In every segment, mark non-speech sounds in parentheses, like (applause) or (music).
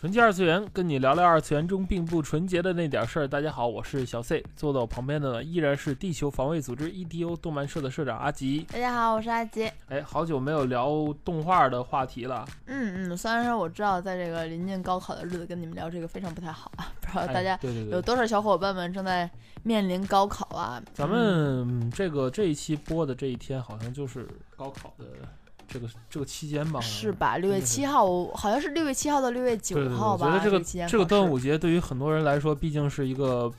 纯洁二次元，跟你聊聊二次元中并不纯洁的那点事儿。大家好，我是小 C，坐在我旁边的呢依然是地球防卫组织 EDO 动漫社的社长阿吉。大家好，我是阿吉。哎，好久没有聊动画的话题了。嗯嗯，虽然说我知道在这个临近高考的日子跟你们聊这个非常不太好啊，不知道大家有多少小伙伴们正在面临高考啊？咱们这个这一期播的这一天，好像就是高考的这个这个期间吧？是吧？六月七号，好像是六月七号到六月九号吧？我觉得这个这个端午节对于很多人来说，毕竟是一个。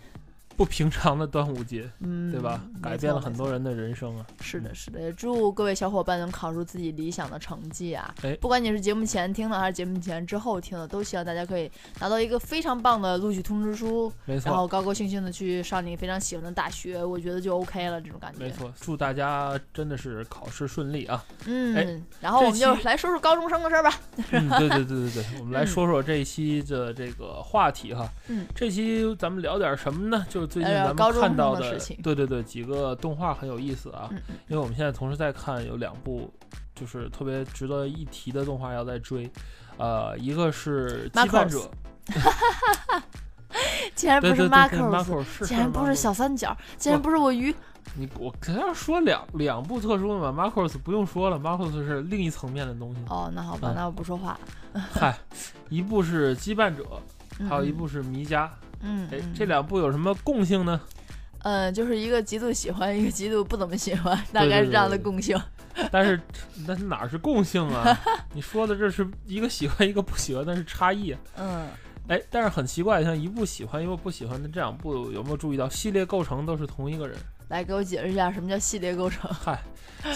不平常的端午节，嗯，对吧？改变了很多人的人生啊！是的，是的，也祝各位小伙伴能考出自己理想的成绩啊！哎，不管你是节目前听的还是节目前之后听的，都希望大家可以拿到一个非常棒的录取通知书，没错，然后高高兴兴的去上你非常喜欢的大学，我觉得就 OK 了，这种感觉。没错，祝大家真的是考试顺利啊！嗯，然后我们就来说说高中生的事儿吧。(laughs) 嗯，对对对对对，我们来说说这一期的这个话题哈。嗯，这期咱们聊点什么呢？就是最近咱们看。到的，对对对，几个动画很有意思啊，因为我们现在同时在看有两部，就是特别值得一提的动画要在追，呃，一个是羁绊者，(laughs) 竟然不是 Marcos，竟然不是小三角，竟然不是我鱼，你我肯定要说两两部特殊的嘛，Marcos 不用说了，Marcos 是另一层面的东西。哦，那好吧，那我不说话。嗨，一部是羁绊者，还有一部是迷家，嗯，哎，这两部有什么共性呢？嗯，就是一个极度喜欢，一个极度不怎么喜欢，(laughs) 大概是这样的共性。(laughs) 但是，那哪是共性啊？(laughs) 你说的这是一个喜欢，一个不喜欢，那是差异。嗯，哎，但是很奇怪，像一部喜欢，一部不喜欢的这两部，有没有注意到系列构成都是同一个人？来给我解释一下什么叫系列构成？嗨，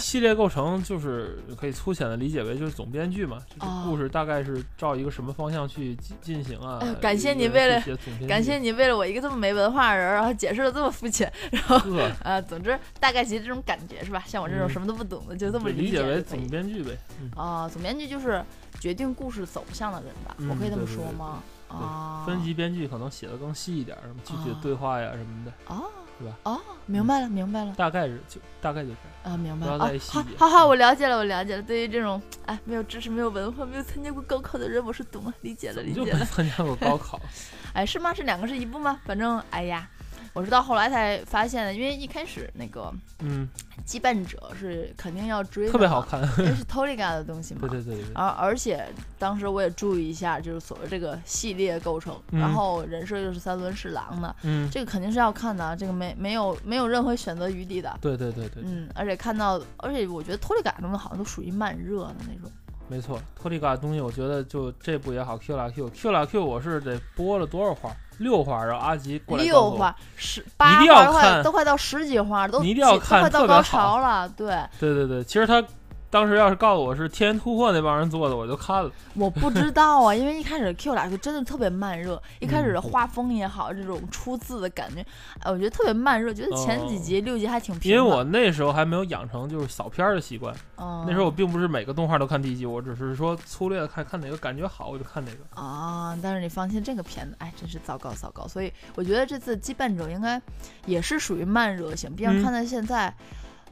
系列构成就是可以粗浅的理解为就是总编剧嘛，就是故事大概是照一个什么方向去进进行啊。感谢你为了感谢你为了我一个这么没文化的人，然后解释的这么肤浅，然后呃，总之大概其实这种感觉是吧？像我这种什么都不懂的，就这么理解为总编剧呗。啊，总编剧就是决定故事走向的人吧？我可以这么说吗？啊，分级编剧可能写的更细一点，什么具体的对话呀什么的。哦。对吧？哦，明白了，明白了，大概是就大概就是啊，明白了。好，好好，我了解了，我了解了。对于这种哎，没有知识、没有文化、没有参加过高考的人，我是懂了，理解了，理解了。(laughs) 参加过高考？(laughs) 哎，是吗？是两个是一部吗？反正，哎呀。我是到后来才发现的，因为一开始那个，嗯，羁绊者是肯定要追的，特别好看，因为是 Toliga 的东西嘛。(laughs) 对对对对。而而且当时我也注意一下，就是所谓这个系列构成，然后人设又是三轮侍郎的，嗯，这个肯定是要看的，这个没没有没有任何选择余地的。对对对对。嗯，而且看到，而且我觉得 Toliga 东西好像都属于慢热的那种。没错，Toliga 东西，我觉得就这部也好，Q 啦 Q，Q 啦 Q，我是得播了多少话？六话，然后阿吉过来六话，十八话，快都快到十几话，都你一定要看，快到高潮了。对，对对对，其实他。当时要是告诉我是天元突破那帮人做的，我就看了。(laughs) 我不知道啊，因为一开始 Q 俩就真的特别慢热，一开始的画风也好，这种出字的感觉，哎，我觉得特别慢热。觉得前几集六集还挺平。因为我那时候还没有养成就是扫片的习惯，那时候我并不是每个动画都看第一集，我只是说粗略的看看哪个感觉好我就看哪个。啊，但是你放心，这个片子哎真是糟糕糟糕。所以我觉得这次羁绊者应该也是属于慢热型，毕竟看到现在，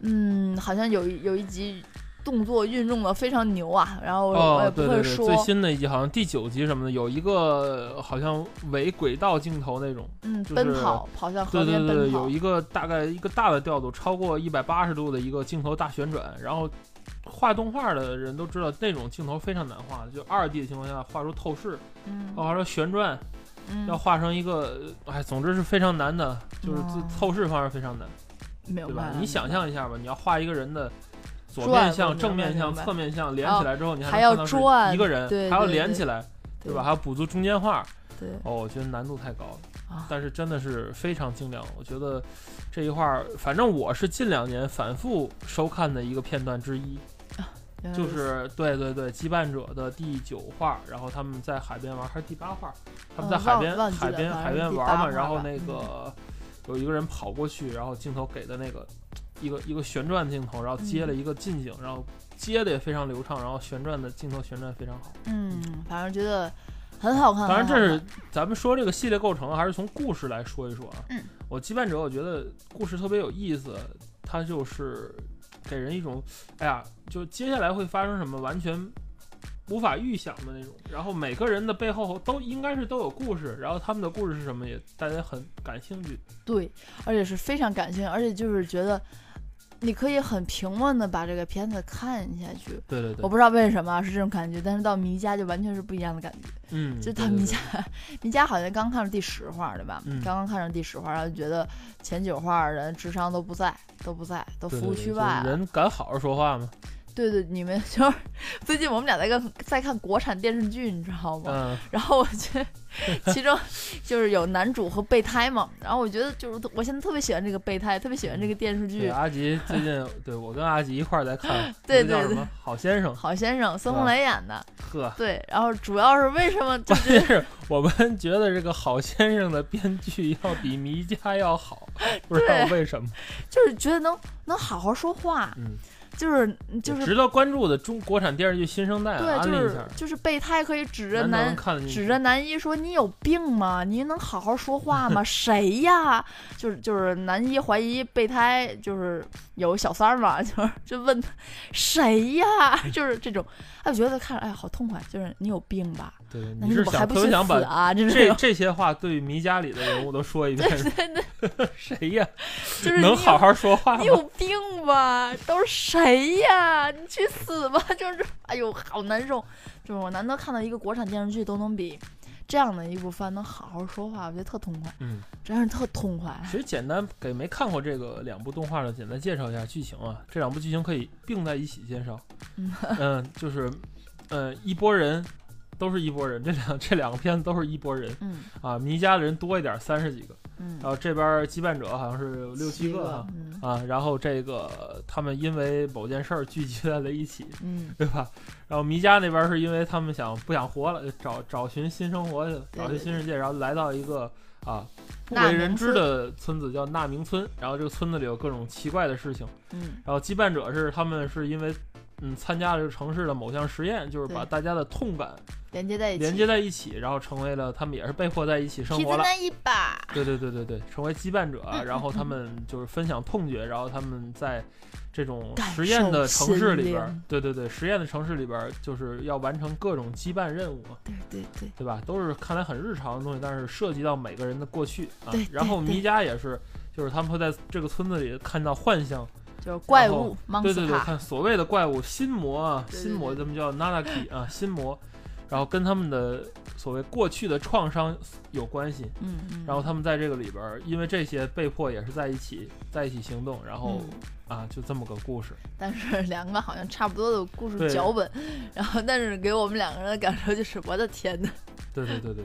嗯，好像有有一集。动作运用的非常牛啊，然后我也不会说最新的一集好像第九集什么的，有一个好像伪轨道镜头那种，嗯，奔跑跑向河边奔跑，对对对，有一个大概一个大的调度，超过一百八十度的一个镜头大旋转，然后画动画的人都知道那种镜头非常难画，就二 D 的情况下画出透视，嗯，画出旋转，要画成一个，哎，总之是非常难的，就是透视方面非常难，对吧？你想象一下吧，你要画一个人的。左面向、正面向、侧面向连起来之后，你还要转一个人，还要连起来，对吧？还要补足中间画。对，哦，我觉得难度太高了，但是真的是非常精良。我觉得这一画，反正我是近两年反复收看的一个片段之一。就是对对对，羁绊者的第九话，然后他们在海边玩，还是第八话？他们在海边海边海边玩嘛，然后那个有一个人跑过去，然后镜头给的那个一个一个旋转镜头，然后接了一个近景，然后接的也非常流畅，然后旋转的镜头旋转非常好。嗯，反正觉得很好看。当然，这是咱们说这个系列构成，还是从故事来说一说啊。嗯，我羁绊者，我觉得故事特别有意思，它就是。给人一种，哎呀，就接下来会发生什么完全无法预想的那种。然后每个人的背后都应该是都有故事，然后他们的故事是什么，也大家很感兴趣。对，而且是非常感兴趣，而且就是觉得。你可以很平稳的把这个片子看下去。对对对，我不知道为什么是这种感觉，但是到迷家就完全是不一样的感觉。嗯，就到迷家，(laughs) 迷家好像刚看了第十话，对吧？刚刚看上第十话，然后觉得前九话人智商都不在，都不在，都服务区外。人敢好好说话吗？对对，你们 (laughs) 就是最近我们俩在看在看国产电视剧，你知道吗？嗯。然后我觉得其中就是有男主和备胎嘛，然后我觉得就是我现在特别喜欢这个备胎，特别喜欢这个电视剧。阿吉最近对我跟阿吉一块儿在看，(laughs) 对对对，好先生，好先生，孙红雷演的。呵。对，然后主要是为什么？关键是我们 (laughs) 觉得这个好先生的编剧要比迷家要好，不知道为什么，就是觉得能能好好说话。嗯。就是就是值得关注的中国产电视剧新生代，对，就是就是备胎可以指着男指着男一说你有病吗？你能好好说话吗？(laughs) 谁呀？就是就是男一怀疑备胎就是有小三儿嘛，(laughs) 就是就问谁呀？就是这种，哎，我觉得看着哎好痛快，就是你有病吧？对，你是想特别想把这这些话对迷家里的人物都说一遍？(laughs) 谁呀？就是能好好说话吗？你有病吧？都是谁呀？你去死吧！(laughs) 就是，哎呦，好难受。就是我难得看到一个国产电视剧都能比这样的一部番能好好说话，我觉得特痛快。嗯，真是特痛快。其实简单给没看过这个两部动画的简单介绍一下剧情啊。这两部剧情可以并在一起介绍。嗯，就是，呃，一波人。都是一拨人，这两这两个片子都是一拨人，嗯。啊，迷家的人多一点，三十几个，嗯，然后这边羁绊者好像是六七个啊，然后这个他们因为某件事儿聚集在了一起，嗯，(laughs) 对吧？然后迷家那边是因为他们想不想活了，找找寻新生活去，找寻新世界，然后来到一个啊不为人知的村子叫纳明村，然后这个村子里有各种奇怪的事情，嗯，然后羁绊者是他们是因为。嗯，参加了这个城市的某项实验，就是把大家的痛感连接在一起，连接在一起，然后成为了他们也是被迫在一起生活了。一把。对对对对对，成为羁绊者，然后他们就是分享痛觉，然后他们在这种实验的城市里边，对对对，实验的城市里边就是要完成各种羁绊任务嘛。对对对，对吧？都是看来很日常的东西，但是涉及到每个人的过去啊。然后迷家也是，就是他们会在这个村子里看到幻象。就是怪物，对对对，看所谓的怪物心魔啊，心魔咱们叫 Nanaki 啊，心魔，然后跟他们的所谓过去的创伤有关系，嗯嗯，然后他们在这个里边，因为这些被迫也是在一起，在一起行动，然后啊，就这么个故事。但是两个好像差不多的故事脚本，然后但是给我们两个人的感受就是，我的天呐。对对对对对。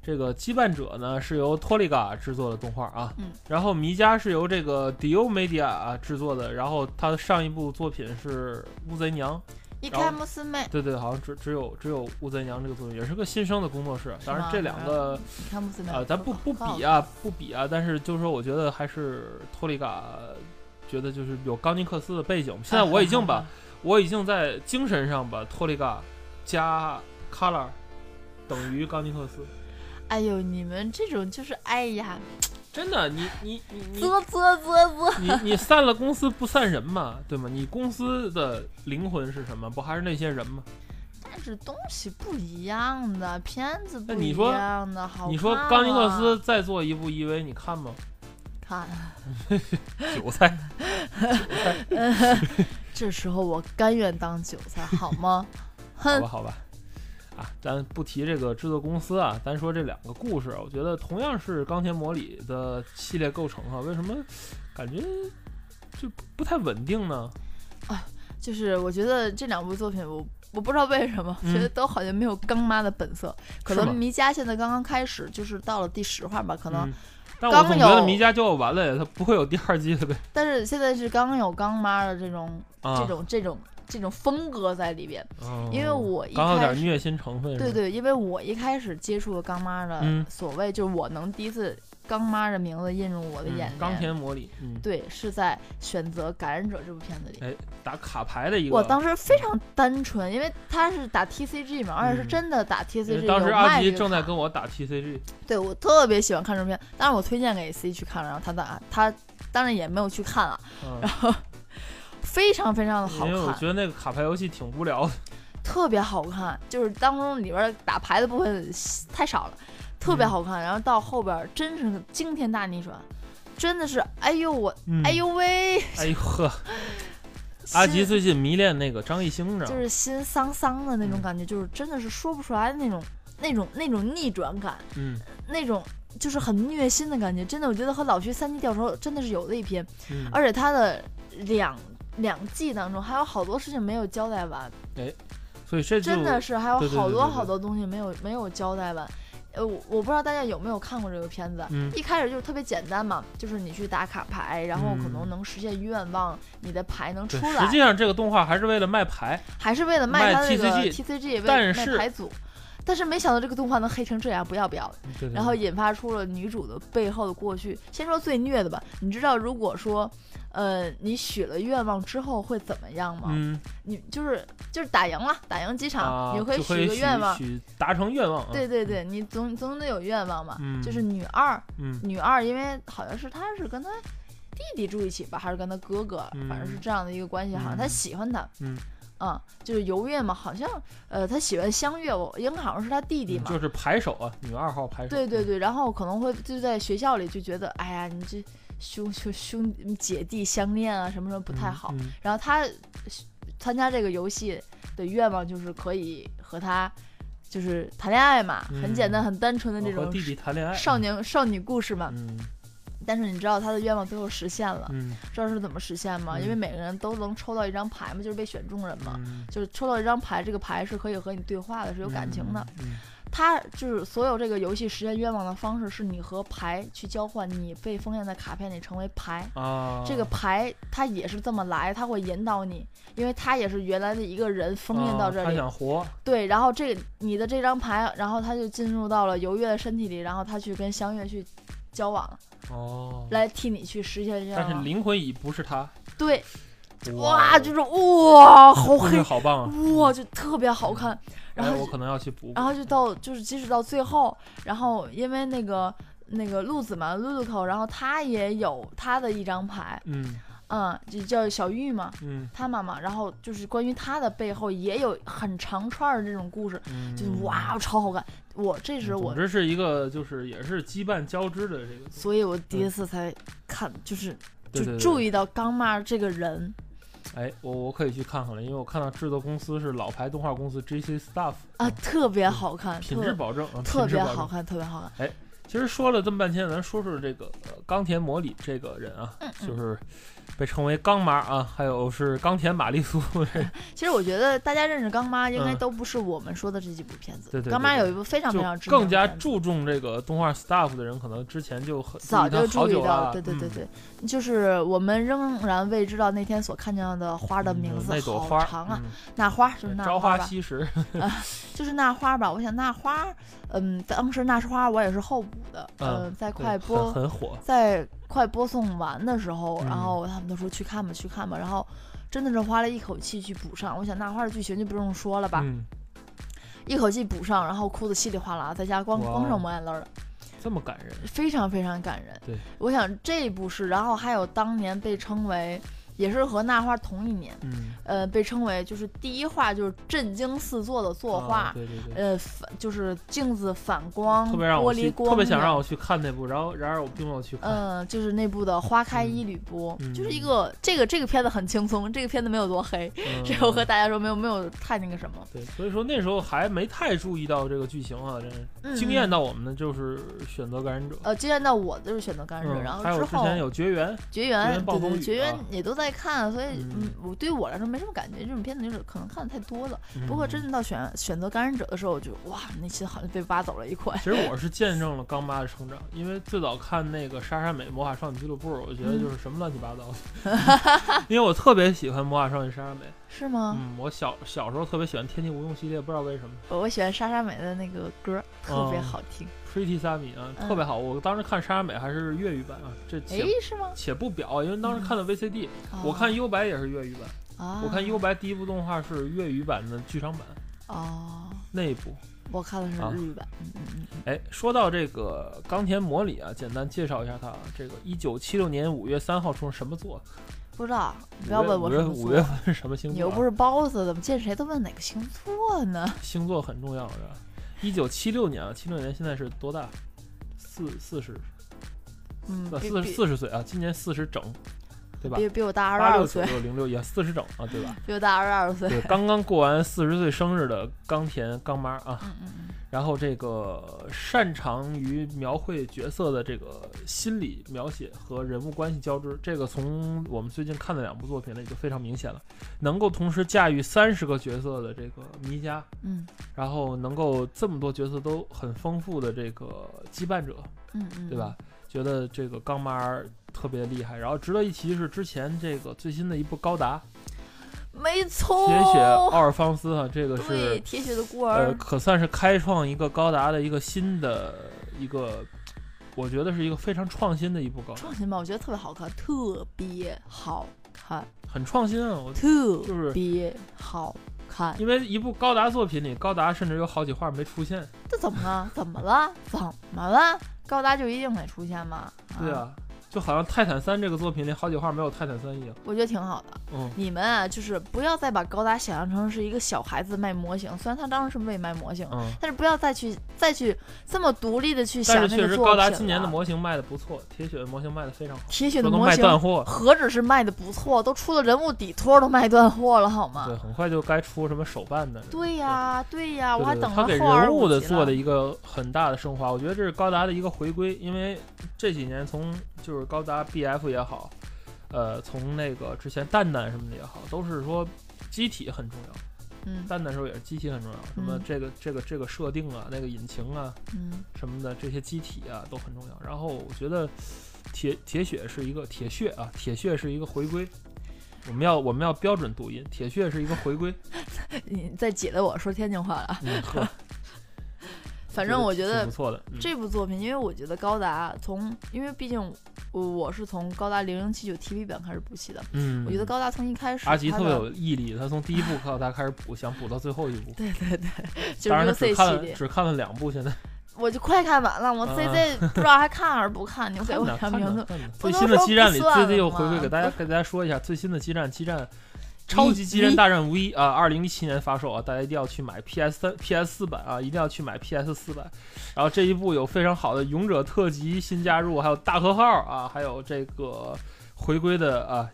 这个羁绊者呢是由托利嘎制作的动画啊，嗯，然后迷家是由这个 Dio Media 啊制作的，然后他的上一部作品是乌贼娘，伊开姆斯妹，对对，好像只只有只有乌贼娘这个作品，也是个新生的工作室，当然这两个啊，咱不不比啊，不比啊，但是就是说，我觉得还是托利嘎觉得就是有冈尼克斯的背景，现在我已经把 (laughs) 我已经在精神上把托利嘎加 Color 等于冈尼克斯。哎呦，你们这种就是哎呀，真的，你你你啧啧啧啧，你你散了公司不散人嘛，对吗？你公司的灵魂是什么？不还是那些人吗？但是东西不一样的，片子不一样的，好。你说冈尼克斯再做一部 EV，你看吗？看。(laughs) 韭菜。(laughs) 这时候我甘愿当韭菜，好吗？(laughs) 好吧，好吧。咱不提这个制作公司啊，咱说这两个故事，我觉得同样是钢铁魔里的系列构成啊，为什么感觉就不太稳定呢？啊，就是我觉得这两部作品，我我不知道为什么，觉得都好像没有刚妈的本色。可能迷家现在刚刚开始，就是到了第十话吧，可能。但我总觉得迷家就要完了呀，它不会有第二季了呗。但是现在是刚有刚妈的这种这种这种。这种风格在里边。因为我一刚有点虐心成分。对对，因为我一开始接触刚妈的所谓，就是我能第一次。刚妈的名字映入我的眼帘。冈田模里，嗯，对，是在选择感染者这部片子里。哎，打卡牌的一个。我当时非常单纯，因为他是打 TCG 嘛，而且是真的打 TCG。当时阿吉正在跟我打 TCG。对，我特别喜欢看这部片，当然我推荐给 C 去看了，然后他打他当然也没有去看了，然后非常非常的好看。因为我觉得那个卡牌游戏挺无聊的。(laughs) 特别好看，就是当中里边打牌的部分太少了。特别好看，然后到后边真是惊天大逆转，真的是哎呦我哎呦喂哎呦呵，(laughs) 阿吉最近迷恋那个张艺兴，就是心丧丧的那种感觉，就是真的是说不出来的那种那种那种逆转感，嗯，那种就是很虐心的感觉，真的我觉得和老徐三 D 吊手真的是有的一拼，而且他的两两季当中还有好多事情没有交代完，哎，所以这真的是还有好多好多东西没有没有交代完。呃，我我不知道大家有没有看过这个片子。嗯，一开始就是特别简单嘛，就是你去打卡牌，然后可能能实现愿望，你的牌能出来。实际上，这个动画还是为了卖牌，还是为了卖它那个 TCG，为卖牌组。但是没想到这个动画能黑成这样，不要不要的。然后引发出了女主的背后的过去。先说最虐的吧，你知道如果说。呃，你许了愿望之后会怎么样吗？嗯，你就是就是打赢了，打赢机场，你可以许个愿望，达成愿望。对对对，你总总得有愿望嘛。就是女二，女二，因为好像是她是跟她弟弟住一起吧，还是跟她哥哥，反正是这样的一个关系。好像她喜欢他，嗯，啊，就是游月嘛。好像呃，他喜欢香月，我应该好像是他弟弟嘛。就是排手啊，女二号排手。对对对，然后可能会就在学校里就觉得，哎呀，你这。兄兄兄姐弟相恋啊，什么什么不太好。然后他参加这个游戏的愿望就是可以和他就是谈恋爱嘛，很简单很单纯的这种弟弟谈恋爱少年少女故事嘛。嗯。但是你知道他的愿望最后实现了，知道是怎么实现吗？因为每个人都能抽到一张牌嘛，就是被选中人嘛，就是抽到一张牌，这个牌是可以和你对话的，是有感情的。他就是所有这个游戏实现愿望的方式，是你和牌去交换，你被封印在卡片里成为牌啊。这个牌它也是这么来，它会引导你，因为它也是原来的一个人封印到这里。他想活。对，然后这你的这张牌，然后他就进入到了游月的身体里，然后他去跟香月去交往了。哦。来替你去实现愿望。但是灵魂已不是他。对。哇，就是哇，好黑，好棒啊！哇，就特别好看。然后我可能要去补。然后就到就是即使到最后，然后因为那个那个鹿子嘛，露露口，然后他也有他的一张牌，嗯嗯，就叫小玉嘛，嗯，他妈妈。然后就是关于他的背后也有很长串的这种故事，就哇，超好看。我这是我这是一个就是也是羁绊交织的这个，所以我第一次才看，就是就注意到刚妈这个人。哎，我我可以去看看了，因为我看到制作公司是老牌动画公司 J C Staff 啊，特别好看，品质保证，特别好看，特别好看。哎，其实说了这么半天，咱说说这个呃冈田模里这个人啊，就是。被称为刚妈啊，还有是冈田玛丽苏。(laughs) 其实我觉得大家认识刚妈，应该都不是我们说的这几部片子。对对。刚妈有一部非常非常知名。更加注重这个动画 staff 的人，可能之前就很早就注意到。对对对对，就是我们仍然未知道那天所看见的花的名字。那朵花长啊，那花就是那花吧。朝花夕拾。(laughs) 就是那花吧，我想那花，嗯，当时那是花，我也是后补的，嗯，在快播很火，在。快播送完的时候，然后他们都说去看吧，去看吧。然后真的是花了一口气去补上。我想那花的剧情就不用说了吧，一口气补上，然后哭的稀里哗啦，在家光光剩抹眼泪了。这么感人，非常非常感人。对，我想这一部是，然后还有当年被称为。也是和那花同一年，嗯，呃，被称为就是第一画就是震惊四座的作画，对对对，呃，反就是镜子反光，玻璃光，特别想让我去看那部，然后然而我并没有去看，嗯，就是那部的花开一缕波，就是一个这个这个片子很轻松，这个片子没有多黑，这我和大家说没有没有太那个什么，对，所以说那时候还没太注意到这个剧情啊，这惊艳到我们的就是选择感染者，呃，惊艳到我就是选择感染者，然后之后之前有绝缘，绝缘，对对，绝缘也都在。在看，所以嗯，我对于我来说没什么感觉。这种片子就是可能看的太多了。不过真的到选选择感染者的时候，我就哇，内心好像被挖走了一块。其实我 (laughs) 是见证了刚妈的成长，因为最早看那个莎莎美魔法少女俱乐部，我觉得就是什么乱七八糟的。(laughs) 因为我特别喜欢魔法少女莎莎美。(laughs) 是吗？嗯，我小小时候特别喜欢天气无用系列，不知道为什么。我喜欢莎莎美的那个歌，特别好听。Pretty Sammy 啊，特别好。我当时看莎莎美还是粤语版啊，这哎是吗？且不表，因为当时看的 VCD，我看优白也是粤语版。我看优白第一部动画是粤语版的剧场版。哦，那一部我看的是日语版。嗯嗯嗯。哎，说到这个冈田模里啊，简单介绍一下他。这个一九七六年五月三号出生什么座？不知道，不要问我什么五月份是什么星座？你又不是 boss，怎么见谁都问哪个星座呢？(laughs) 星座很重要，是吧？一九七六年啊，七六年现在是多大？四四十，嗯，四四十岁啊，今年四十整，对吧？比比我大二十二岁，六零六也四十整啊，对吧？(laughs) 比我大二十二岁，对，刚刚过完四十岁生日的冈田刚妈啊。嗯嗯嗯。然后这个擅长于描绘角色的这个心理描写和人物关系交织，这个从我们最近看的两部作品里就非常明显了。能够同时驾驭三十个角色的这个迷家，嗯，然后能够这么多角色都很丰富的这个羁绊者，嗯嗯，对吧？觉得这个钢妈特别厉害。然后值得一提是之前这个最新的一部高达。没错，铁血奥尔方斯哈，这个是铁血的孤儿，呃，可算是开创一个高达的一个新的一个，我觉得是一个非常创新的一部高达。创新吧，我觉得特别好看，特别好看，很创新啊，我特别好看。因为一部高达作品里，高达甚至有好几话没出现。这怎么了？怎么了？怎么了？高达就一定得出现吗？对啊。就好像泰坦三这个作品里好几话没有泰坦三一样，我觉得挺好的。嗯，你们啊，就是不要再把高达想象成是一个小孩子卖模型，虽然他当时是为卖模型，嗯，但是不要再去再去这么独立的去想那个但是确实高达今年的模型卖的不错，铁血的模型卖的非常好，铁血的模型断货，何止是卖的不错，都出了人物底托都卖断货了，好吗？对，很快就该出什么手办的。对呀，对呀，我还等他给人物的做的一个很大的升华，我觉得这是高达的一个回归，因为这几年从就是高达 BF。也好，呃，从那个之前蛋蛋什么的也好，都是说机体很重要。嗯，蛋蛋时候也是机体很重要，什么这个这个这个设定啊，那个引擎啊，嗯，什么的这些机体啊都很重要。然后我觉得铁铁血是一个铁血啊，铁血是一个回归。我们要我们要标准读音，铁血是一个回归。(laughs) 你在挤得我说天津话了。嗯，呵。反正我觉得不错的这部作品，因为我觉得高达从，因为毕竟我我是从高达零零七九 TV 版开始补起的，嗯，我觉得高达从一开始阿吉特别有毅力，他从第一部高达开始补，想补到最后一部，对 (laughs) 对对，当然只看了只看了两部，现在我就快看完了，我 ZZ 不知道还看还是不看，你给我看名字。最新的激战里，ZZ 又回归给大家，给大家说一下最新的激战，激战。超级机人大战 V 啊，二零一七年发售啊，大家一定要去买 PS 三、PS 四版啊，一定要去买 PS 四版。然后这一部有非常好的勇者特辑新加入，还有大和号啊，还有这个回归的啊，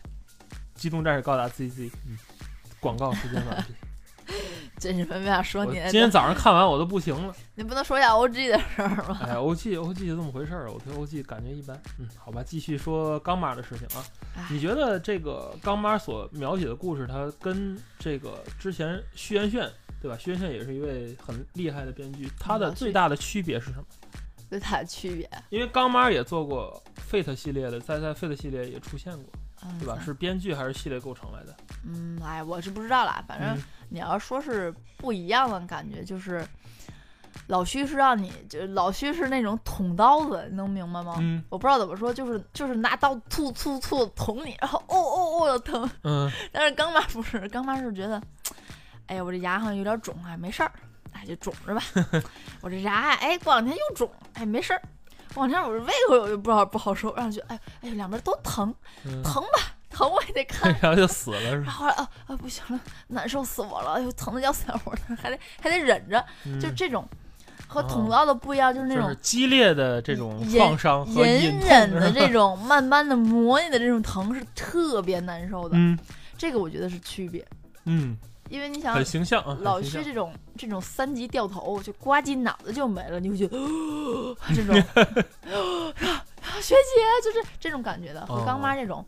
机动战士高达 ZZ。嗯，广告时间了。真是没法说你。今天早上看完我都不行了。你不能说一下 OG 的事儿吗？哎，OG，OG 就这么回事儿。我对 OG 感觉一般。嗯，好吧，继续说钢妈的事情啊。你觉得这个钢妈所描写的故事，它跟这个之前徐元炫，对吧？徐元炫也是一位很厉害的编剧，它的最大的区别是什么？最大的区别？因为钢妈也做过 Fate 系列的，在在 Fate 系列也出现过，对吧？是编剧还是系列构成来的？嗯，哎，我是不知道啦。反正你要说是不一样的感觉，就是老徐是让你，就老徐是那种捅刀子，能明白吗？嗯，我不知道怎么说，就是就是拿刀突突突捅你，然后哦哦哦的疼。嗯，(laughs) 但是刚妈不是，刚妈是觉得，哎呀，我这牙好像有点肿，啊，没事儿，哎，就肿着吧。(laughs) 我这牙，哎，过两天又肿，哎，没事儿。过两天我这胃口我就不好不好受，然后就哎哎，两边都疼，疼吧。疼我也得 (laughs) 看，然后就死了是吧？后来啊啊不行了，难受死我了！哎呦，疼的要死要活的，还得还得忍着。就这种和捅刀的不一样，就是那种激烈的这种创伤和隐忍的这种慢慢的磨你的这种疼是特别难受的。嗯，这个我觉得是区别。嗯，因为你想很形象啊，老薛这种这种三级掉头就呱唧脑子就没了，你会觉得哦 (gasps) 这种 (laughs) 学姐就是这种感觉的，和刚妈这种。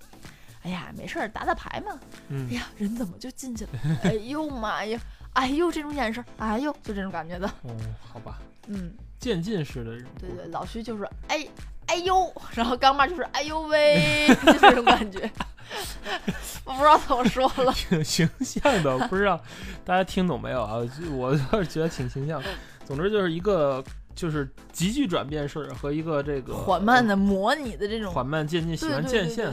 哎呀，没事儿，打打牌嘛。哎呀，人怎么就进去了？(laughs) 哎呦妈呀！哎呦，这种眼神，哎呦，就这种感觉的。哦，好吧。嗯，渐进式的这种。对对，老徐就是哎哎呦，然后刚妈就是哎呦喂，(laughs) 就这种感觉。(laughs) 我不知道怎么说了。挺形象的，不知道大家听懂没有啊？我倒是觉得挺形象。总之就是一个。就是急剧转变式和一个这个缓慢的模拟的这种缓慢渐进，喜欢渐现，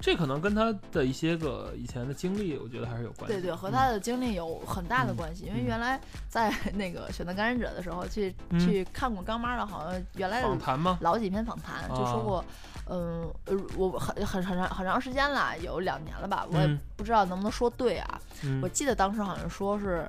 这可能跟他的一些个以前的经历，我觉得还是有关系。对对，和他的经历有很大的关系。因为原来在 (laughs) 那个选择感染者的时候，去去看过刚妈的，好像原来访谈吗？老几篇访谈就说过，嗯，我很很很长很长时间了，有两年了吧，我也不知道能不能说对啊。我记得当时好像说是。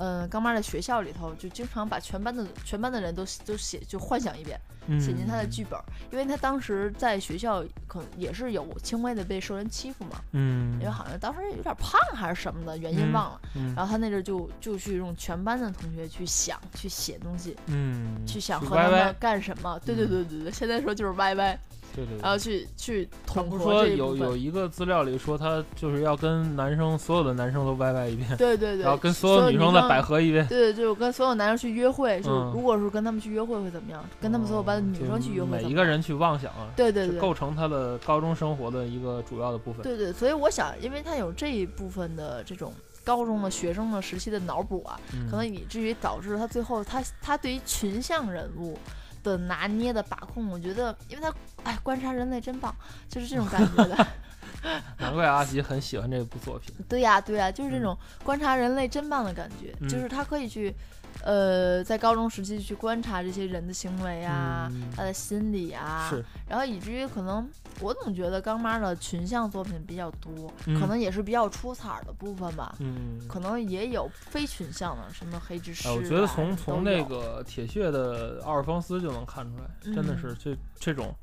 嗯，刚妈在学校里头就经常把全班的全班的人都都写就幻想一遍，写进他的剧本，因为他当时在学校可能也是有轻微的被受人欺负嘛，嗯，因为好像当时有点胖还是什么的原因忘了，然后他那阵就就去用全班的同学去想去写东西，嗯，去想和他们干什么，对对对对对，现在说就是 YY。对对，然后去去统合说有有一个资料里说他就是要跟男生所有的男生都歪歪一遍，对对对，然后跟所有女生再百合一遍，对对，就跟所有男生去约会，就如果是跟他们去约会会怎么样？跟他们所有班的女生去约会，每一个人去妄想啊，对对对，构成他的高中生活的一个主要的部分。对对，所以我想，因为他有这一部分的这种高中的学生的时期的脑补啊，可能以至于导致他最后他他对于群像人物。的拿捏的把控，我觉得，因为他哎，观察人类真棒，就是这种感觉的。(laughs) (laughs) 难怪阿吉很喜欢这部作品。对呀，对呀，就是这种观察人类真棒的感觉，就是他可以去。呃，在高中时期去观察这些人的行为啊，他的心理啊，然后以至于可能我总觉得刚妈的群像作品比较多，可能也是比较出彩的部分吧。嗯，可能也有非群像的，什么黑之师。我觉得从从那个铁血的奥尔方斯就能看出来，真的是这这种，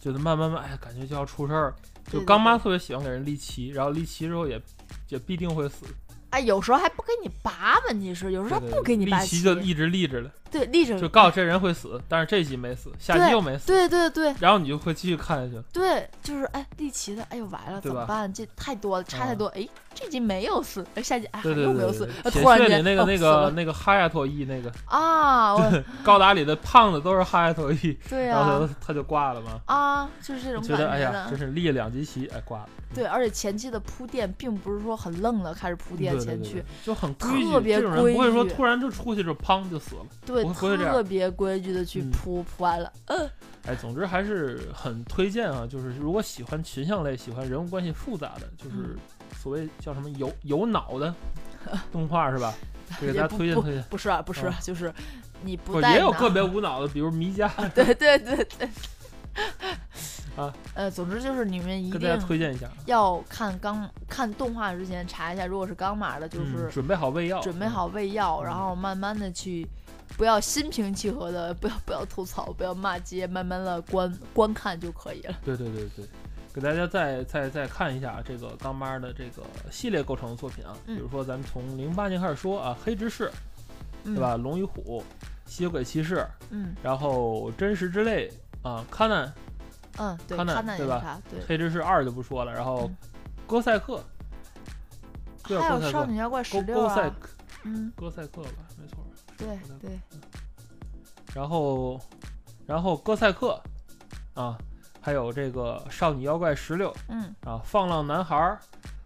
觉得慢慢慢，哎，感觉就要出事儿。就刚妈特别喜欢给人立旗，然后立旗之后也也必定会死。哎，有时候还不给你拔，问题是有时候他不给你拔旗就一直立着了。对，立着就告诉这人会死，但是这集没死，下集又没死。对对对。然后你就会继续看下去。对，就是哎，立旗的，哎呦完了，怎么办？这太多了，差太多。哎，这集没有死，哎，下集哎又没有死。突然间那个那个那个哈亚托伊那个啊，(laughs) 高达里的胖子都是哈亚托伊。(laughs) 对呀。然后他他就挂了嘛。啊，就是这种觉得哎呀，真是立两集旗，哎挂了。对，而且前期的铺垫并不是说很愣了开始铺垫前去，就很特别规矩，不会说突然就出去就砰就死了，对，特别规矩的去铺铺完了。嗯，哎，总之还是很推荐啊，就是如果喜欢群像类、喜欢人物关系复杂的，就是所谓叫什么有有脑的 (laughs) 动画是吧？给大家推荐推荐。不是啊，不是，就是你不也有个别无脑的，比如迷家。对对对对。(laughs) 啊，呃，总之就是你们一定推荐一下，要看刚看动画之前查一下，如果是刚码的，就是准备好喂药，准备好喂药，然后慢慢的去，不要心平气和的，不要不要吐槽，不要骂街，慢慢的观观看就可以了。对对对对，给大家再再再看一下这个刚妈的这个系列构成的作品啊，比如说咱们从零八年开始说啊，黑执事，对吧？龙与虎，吸血鬼骑士，嗯，然后真实之泪啊，柯南。嗯，对，对吧？对，黑执事二就不说了，然后哥赛克，还有少女妖怪十六啊，嗯，哥赛克吧，没错，对对。然后，然后哥赛克啊，还有这个少女妖怪十六，嗯啊，放浪男孩，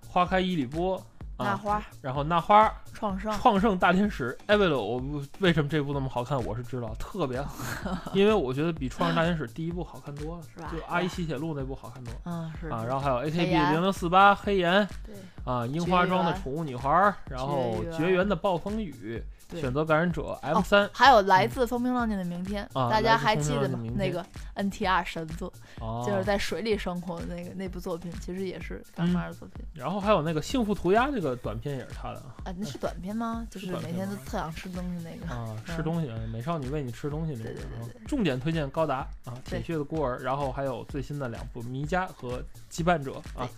花开一里波。那花，然后那花，创圣，创圣大天使，艾维罗，我为什么这部那么好看？我是知道，特别好，因为我觉得比创圣大天使第一部好看多了，(laughs) 是吧？就阿依西铁路那部好看多，嗯是啊，然后还有 A K B 零零四八黑岩，对啊，樱花庄的宠物女孩，然后绝缘的暴风雨。选择感染者 M 三，还有来自风平浪静的明天，大家还记得吗？那个 NTR 神作，就是在水里生活的那个那部作品，其实也是干妈的作品。然后还有那个幸福涂鸦这个短片也是他的啊，那是短片吗？就是每天都特想吃东西那个啊，吃东西，美少女喂你吃东西那个。重点推荐高达啊，铁血的孤儿，然后还有最新的两部迷家和羁绊者啊。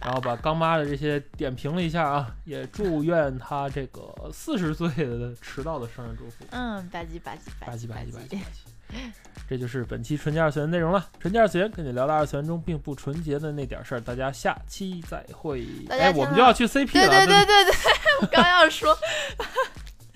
然后把刚妈的这些点评了一下啊，也祝愿他这个四十岁的。迟到的生日祝福，嗯，吧唧吧唧吧唧吧唧吧唧。这就是本期纯洁二次元内容了。纯洁二次元跟你聊的二次元中并不纯洁的那点事儿，大家下期再会。哎，我们就要去 CP 了。对对对对对，我刚要说。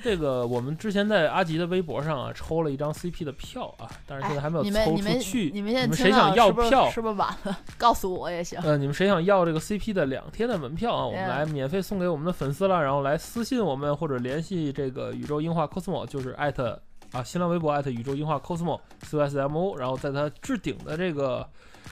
这个我们之前在阿吉的微博上啊抽了一张 CP 的票啊，但是现在还没有抽出去。你们你们谁想要票？是不是晚了？(laughs) 告诉我也行。呃，你们谁想要这个 CP 的两天的门票啊？我们来免费送给我们的粉丝了，然后来私信我们或者联系这个宇宙樱花 cosmo，就是艾特啊新浪微博艾特宇宙樱花 cosmo c s m o，然后在它置顶的这个。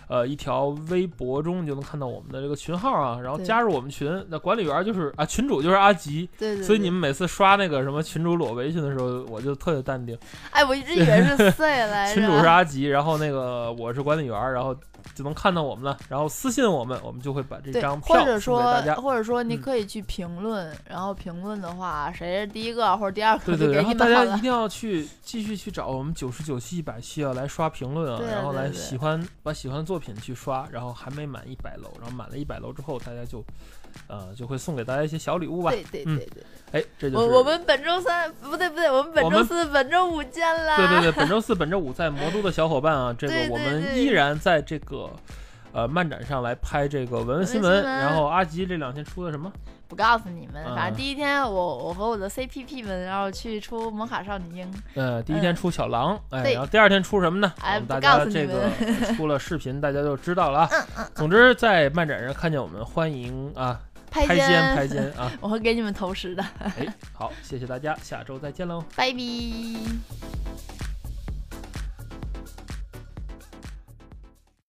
呃，一条微博中你就能看到我们的这个群号啊，然后加入我们群。那管理员就是啊，群主就是阿吉。对对。所以你们每次刷那个什么群主裸微信的时候，我就特别淡定。哎，我一直以为是 C 来着。群主是阿吉，然后那个我是管理员，然后。就能看到我们了，然后私信我们，我们就会把这张票送给大家。或者说，你可以去评论，然后评论的话，谁是第一个或者第二个，对对。然后大家一定要去继续去找我们九十九期、一百期啊，来刷评论啊，然后来喜欢把喜欢的作品去刷，然后还没满一百楼，然后满了一百楼之后，大家就。呃，就会送给大家一些小礼物吧。对对对对，哎，这就是我我们本周三不对不对，我们本周四、本周五见啦。对对对，本周 (laughs) 四、本周五在魔都的小伙伴啊，这个我们依然在这个呃漫展上来拍这个文文新闻。然后阿吉这两天出的什么？不告诉你们，反正第一天我我和我的 CPP 们，然后去出魔卡少女樱。呃，第一天出小狼，哎，然后第二天出什么呢？哎，大家这个 (laughs) 出了视频，大家就知道了啊。总之在漫展上看见我们，欢迎啊。拍肩拍肩啊！(laughs) 我会给你们投食的。哎，好，谢谢大家，下周再见喽，拜拜。